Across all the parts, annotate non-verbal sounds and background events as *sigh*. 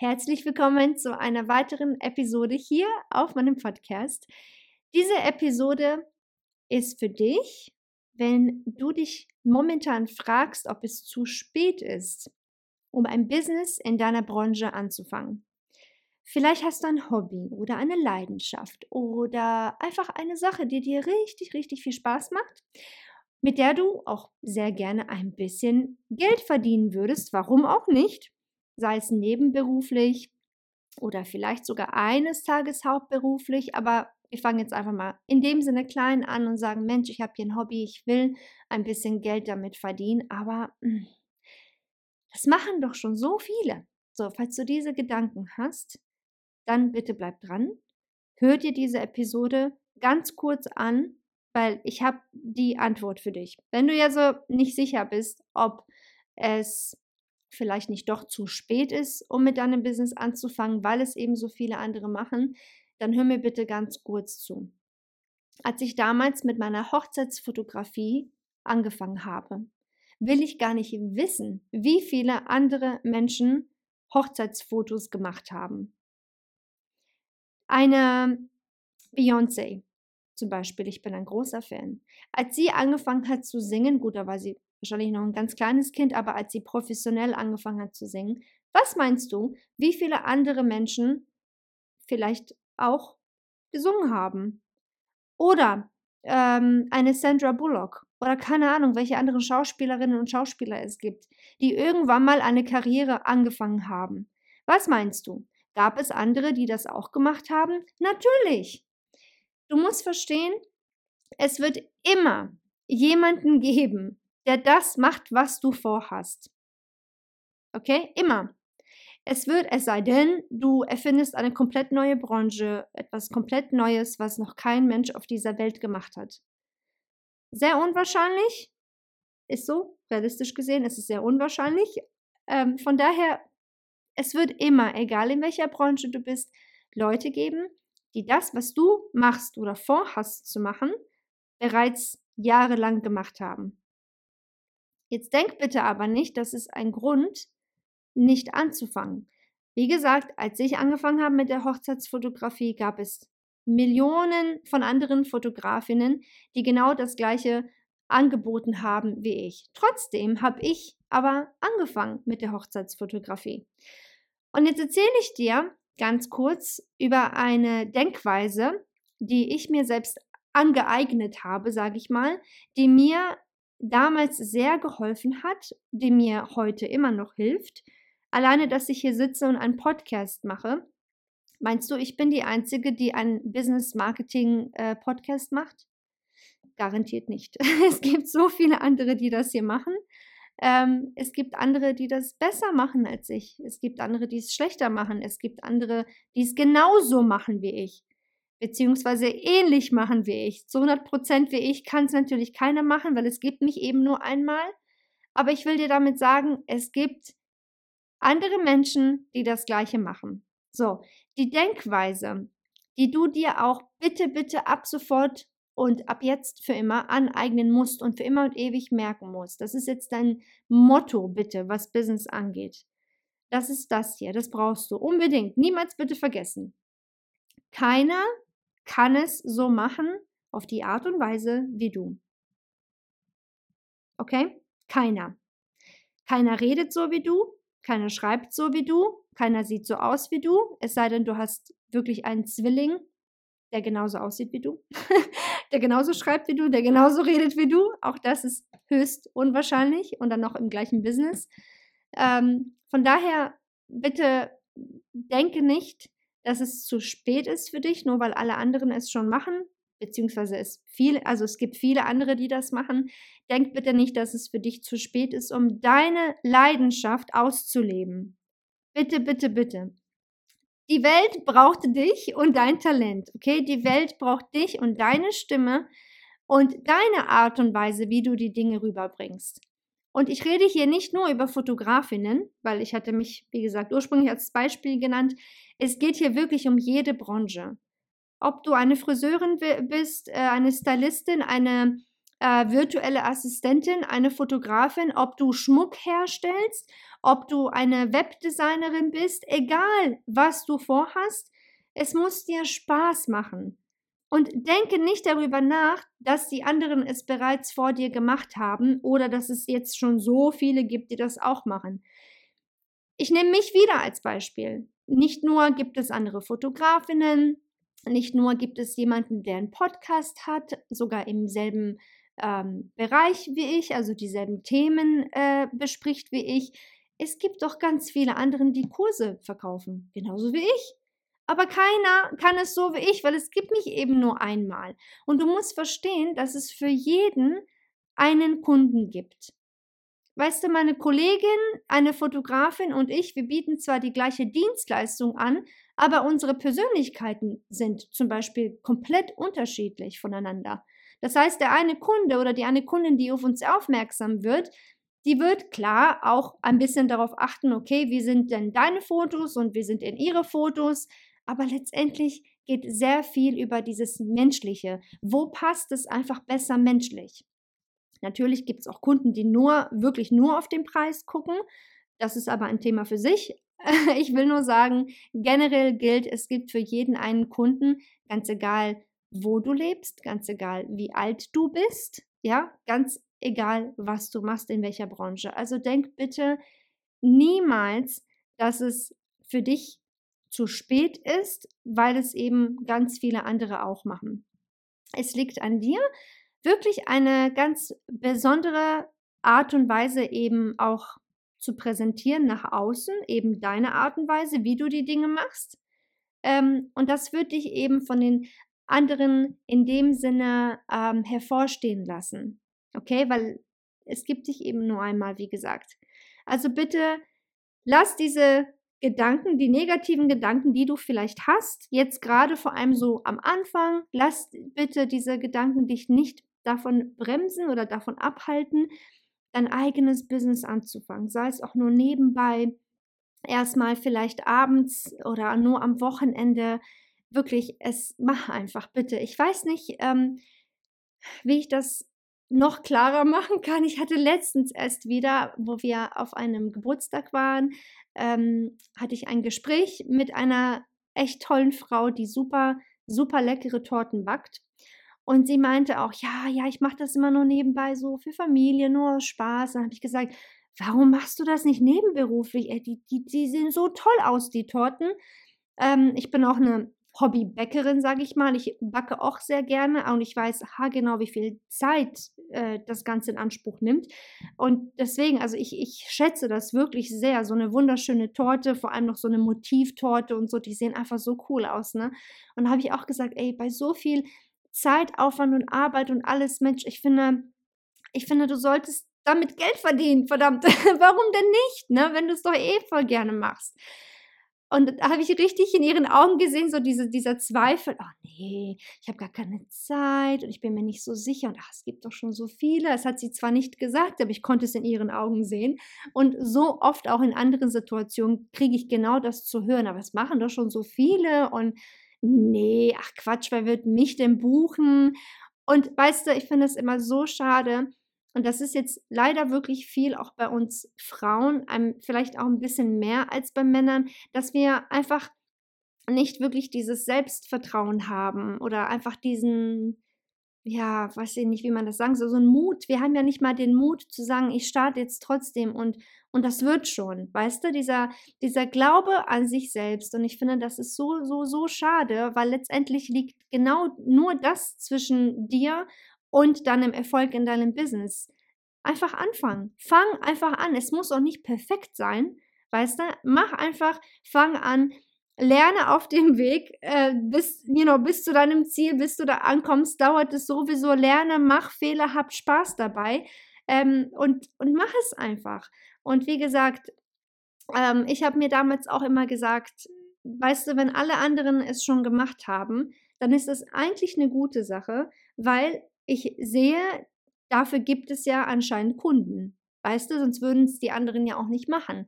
Herzlich willkommen zu einer weiteren Episode hier auf meinem Podcast. Diese Episode ist für dich, wenn du dich momentan fragst, ob es zu spät ist, um ein Business in deiner Branche anzufangen. Vielleicht hast du ein Hobby oder eine Leidenschaft oder einfach eine Sache, die dir richtig, richtig viel Spaß macht, mit der du auch sehr gerne ein bisschen Geld verdienen würdest. Warum auch nicht? Sei es nebenberuflich oder vielleicht sogar eines Tages hauptberuflich, aber wir fangen jetzt einfach mal in dem Sinne klein an und sagen, Mensch, ich habe hier ein Hobby, ich will ein bisschen Geld damit verdienen, aber hm, das machen doch schon so viele. So, falls du diese Gedanken hast, dann bitte bleib dran. Hör dir diese Episode ganz kurz an, weil ich habe die Antwort für dich. Wenn du ja so nicht sicher bist, ob es vielleicht nicht doch zu spät ist, um mit deinem Business anzufangen, weil es eben so viele andere machen, dann hör mir bitte ganz kurz zu. Als ich damals mit meiner Hochzeitsfotografie angefangen habe, will ich gar nicht wissen, wie viele andere Menschen Hochzeitsfotos gemacht haben. Eine Beyoncé zum Beispiel, ich bin ein großer Fan. Als sie angefangen hat zu singen, gut, da war sie wahrscheinlich noch ein ganz kleines Kind, aber als sie professionell angefangen hat zu singen, was meinst du, wie viele andere Menschen vielleicht auch gesungen haben? Oder ähm, eine Sandra Bullock oder keine Ahnung, welche anderen Schauspielerinnen und Schauspieler es gibt, die irgendwann mal eine Karriere angefangen haben. Was meinst du? Gab es andere, die das auch gemacht haben? Natürlich. Du musst verstehen, es wird immer jemanden geben, der das macht, was du vorhast. Okay? Immer. Es wird, es sei denn, du erfindest eine komplett neue Branche, etwas komplett Neues, was noch kein Mensch auf dieser Welt gemacht hat. Sehr unwahrscheinlich, ist so, realistisch gesehen, ist es sehr unwahrscheinlich. Ähm, von daher, es wird immer, egal in welcher Branche du bist, Leute geben, die das, was du machst oder vorhast zu machen, bereits jahrelang gemacht haben. Jetzt denk bitte aber nicht, das ist ein Grund, nicht anzufangen. Wie gesagt, als ich angefangen habe mit der Hochzeitsfotografie, gab es Millionen von anderen Fotografinnen, die genau das gleiche angeboten haben wie ich. Trotzdem habe ich aber angefangen mit der Hochzeitsfotografie. Und jetzt erzähle ich dir ganz kurz über eine Denkweise, die ich mir selbst angeeignet habe, sage ich mal, die mir damals sehr geholfen hat, die mir heute immer noch hilft. Alleine, dass ich hier sitze und einen Podcast mache. Meinst du, ich bin die Einzige, die einen Business Marketing äh, Podcast macht? Garantiert nicht. *laughs* Es gibt so viele andere, die das hier machen. Ähm, es gibt andere, die das besser machen als ich. Es gibt andere, die es schlechter machen. Es gibt andere, die es genauso machen wie ich beziehungsweise ähnlich machen wie ich. Zu 100 Prozent wie ich kann es natürlich keiner machen, weil es gibt mich eben nur einmal. Aber ich will dir damit sagen, es gibt andere Menschen, die das Gleiche machen. So, die Denkweise, die du dir auch bitte, bitte ab sofort und ab jetzt für immer aneignen musst und für immer und ewig merken musst. Das ist jetzt dein Motto, bitte, was Business angeht. Das ist das hier, das brauchst du unbedingt. Niemals bitte vergessen. Keiner kann es so machen auf die Art und Weise wie du. Okay? Keiner. Keiner redet so wie du, keiner schreibt so wie du, keiner sieht so aus wie du, es sei denn, du hast wirklich einen Zwilling, der genauso aussieht wie du, *laughs* der genauso schreibt wie du, der genauso redet wie du. Auch das ist höchst unwahrscheinlich und dann noch im gleichen Business. Ähm, von daher, bitte denke nicht, dass es zu spät ist für dich, nur weil alle anderen es schon machen, beziehungsweise es viele, also es gibt viele andere, die das machen. Denk bitte nicht, dass es für dich zu spät ist, um deine Leidenschaft auszuleben. Bitte, bitte, bitte. Die Welt braucht dich und dein Talent, okay? Die Welt braucht dich und deine Stimme und deine Art und Weise, wie du die Dinge rüberbringst. Und ich rede hier nicht nur über Fotografinnen, weil ich hatte mich, wie gesagt, ursprünglich als Beispiel genannt. Es geht hier wirklich um jede Branche. Ob du eine Friseurin bist, äh, eine Stylistin, eine äh, virtuelle Assistentin, eine Fotografin, ob du Schmuck herstellst, ob du eine Webdesignerin bist, egal was du vorhast, es muss dir Spaß machen. Und denke nicht darüber nach, dass die anderen es bereits vor dir gemacht haben oder dass es jetzt schon so viele gibt, die das auch machen. Ich nehme mich wieder als Beispiel. Nicht nur gibt es andere Fotografinnen, nicht nur gibt es jemanden, der einen Podcast hat, sogar im selben ähm, Bereich wie ich, also dieselben Themen äh, bespricht wie ich. Es gibt doch ganz viele andere, die Kurse verkaufen, genauso wie ich. Aber keiner kann es so wie ich, weil es gibt mich eben nur einmal. Und du musst verstehen, dass es für jeden einen Kunden gibt. Weißt du, meine Kollegin, eine Fotografin und ich, wir bieten zwar die gleiche Dienstleistung an, aber unsere Persönlichkeiten sind zum Beispiel komplett unterschiedlich voneinander. Das heißt, der eine Kunde oder die eine Kundin, die auf uns aufmerksam wird, die wird klar auch ein bisschen darauf achten, okay, wie sind denn deine Fotos und wie sind denn ihre Fotos, aber letztendlich geht sehr viel über dieses Menschliche. Wo passt es einfach besser menschlich? Natürlich gibt es auch Kunden, die nur, wirklich nur auf den Preis gucken. Das ist aber ein Thema für sich. *laughs* Ich will nur sagen, generell gilt, es gibt für jeden einen Kunden, ganz egal, wo du lebst, ganz egal, wie alt du bist, ja, ganz egal, was du machst, in welcher Branche. Also denk bitte niemals, dass es für dich zu spät ist, weil es eben ganz viele andere auch machen. Es liegt an dir, wirklich eine ganz besondere Art und Weise eben auch zu präsentieren nach außen, eben deine Art und Weise, wie du die Dinge machst. Ähm, und das wird dich eben von den anderen in dem Sinne ähm, hervorstehen lassen. Okay, weil es gibt dich eben nur einmal, wie gesagt. Also bitte lass diese Gedanken, die negativen Gedanken, die du vielleicht hast, jetzt gerade vor allem so am Anfang, lass bitte diese Gedanken dich nicht davon bremsen oder davon abhalten, dein eigenes Business anzufangen, sei es auch nur nebenbei, erstmal vielleicht abends oder nur am Wochenende. Wirklich, es mach einfach bitte. Ich weiß nicht, ähm, wie ich das noch klarer *laughs* machen kann. Ich hatte letztens erst wieder, wo wir auf einem Geburtstag waren, ähm, hatte ich ein Gespräch mit einer echt tollen Frau, die super, super leckere Torten backt. Und sie meinte auch, ja, ja, ich mache das immer nur nebenbei so für Familie, nur Spaß. Dann habe ich gesagt, warum machst du das nicht nebenberuflich? Die, die, die sehen so toll aus, die Torten. Ähm, ich bin auch eine Hobbybäckerin, sage ich mal. Ich backe auch sehr gerne und ich weiß genau, wie viel Zeit äh, das Ganze in Anspruch nimmt. Und deswegen, also ich, ich schätze das wirklich sehr. So eine wunderschöne Torte, vor allem noch so eine Motivtorte und so, die sehen einfach so cool aus. Ne? Und da habe ich auch gesagt, ey, bei so viel Zeitaufwand und Arbeit und alles, Mensch, ich finde, ich finde, du solltest damit Geld verdienen, verdammt. *laughs* Warum denn nicht, ne? Wenn du es doch eh voll gerne machst. Und da habe ich richtig in ihren Augen gesehen, so diese, dieser Zweifel, oh nee, ich habe gar keine Zeit und ich bin mir nicht so sicher und ach, es gibt doch schon so viele. Das hat sie zwar nicht gesagt, aber ich konnte es in ihren Augen sehen. Und so oft auch in anderen Situationen kriege ich genau das zu hören, aber es machen doch schon so viele und nee, ach Quatsch, wer wird mich denn buchen? Und weißt du, ich finde es immer so schade, und das ist jetzt leider wirklich viel auch bei uns Frauen, vielleicht auch ein bisschen mehr als bei Männern, dass wir einfach nicht wirklich dieses Selbstvertrauen haben oder einfach diesen, ja, weiß ich nicht, wie man das sagen soll, so ein Mut. Wir haben ja nicht mal den Mut zu sagen, ich starte jetzt trotzdem und, und das wird schon, weißt du, dieser, dieser Glaube an sich selbst. Und ich finde, das ist so, so, so schade, weil letztendlich liegt genau nur das zwischen dir und deinem Erfolg in deinem Business. Einfach anfangen. Fang einfach an. Es muss auch nicht perfekt sein, weißt du? Mach einfach, fang an, lerne auf dem *laughs* Weg, äh, bis, you know, bis zu deinem Ziel, bis du da ankommst, dauert es sowieso. Lerne, mach Fehler, hab Spaß dabei ähm, und, und mach es einfach. Und wie gesagt, ähm, ich habe mir damals auch immer gesagt, weißt du, wenn alle anderen es schon gemacht haben, dann ist das eigentlich eine gute Sache, weil ich sehe, dafür gibt es ja anscheinend Kunden. Weißt du, sonst würden es die anderen ja auch nicht machen.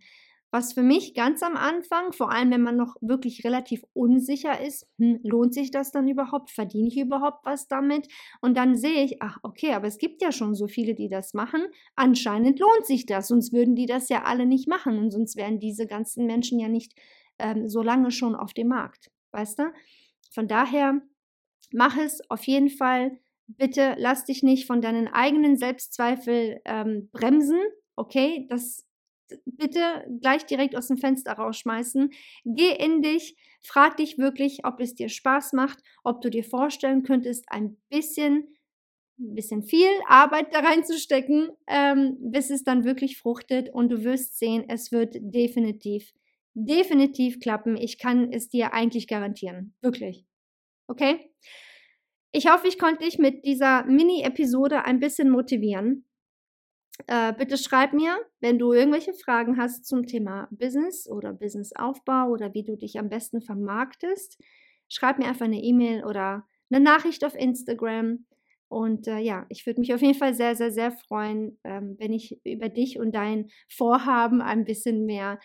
Was für mich ganz am Anfang, vor allem wenn man noch wirklich relativ unsicher ist, hm, lohnt sich das dann überhaupt? Verdiene ich überhaupt was damit? Und dann sehe ich, ach okay, aber es gibt ja schon so viele, die das machen. Anscheinend lohnt sich das, sonst würden die das ja alle nicht machen und sonst wären diese ganzen Menschen ja nicht ähm, so lange schon auf dem Markt. Weißt du? Von daher, mach es auf jeden Fall. Bitte lass dich nicht von deinen eigenen Selbstzweifel ähm, bremsen. Okay, das bitte gleich direkt aus dem Fenster rausschmeißen. Geh in dich, frag dich wirklich, ob es dir Spaß macht, ob du dir vorstellen könntest, ein bisschen, ein bisschen viel Arbeit da reinzustecken, ähm, bis es dann wirklich fruchtet und du wirst sehen, es wird definitiv, definitiv klappen. Ich kann es dir eigentlich garantieren. Wirklich. Okay? Ich hoffe, ich konnte dich mit dieser Mini-Episode ein bisschen motivieren. Äh, bitte schreib mir, wenn du irgendwelche Fragen hast zum Thema Business oder Businessaufbau oder wie du dich am besten vermarktest. Schreib mir einfach eine E-Mail oder eine Nachricht auf Instagram. Und äh, ja, ich würde mich auf jeden Fall sehr, sehr, sehr freuen, ähm, wenn ich über dich und dein Vorhaben ein bisschen mehr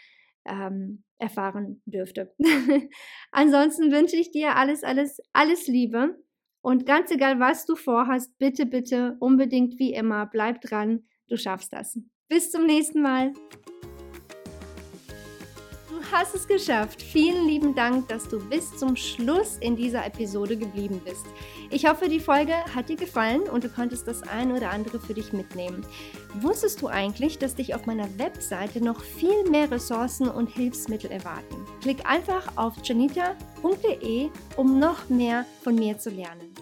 ähm, erfahren dürfte. *laughs* Ansonsten wünsche ich dir alles, alles, alles Liebe. Und ganz egal, was du vorhast, bitte, bitte unbedingt wie immer, bleib dran Du schaffst das. Bis zum nächsten Mal. Du hast es geschafft. Vielen lieben Dank, dass du bis zum Schluss in dieser Episode geblieben bist. Ich hoffe, die Folge hat dir gefallen und du konntest das ein oder andere für dich mitnehmen. Wusstest du eigentlich, dass dich auf meiner Webseite noch viel mehr Ressourcen und Hilfsmittel erwarten? Klick einfach auf janita.de, um noch mehr von mir zu lernen.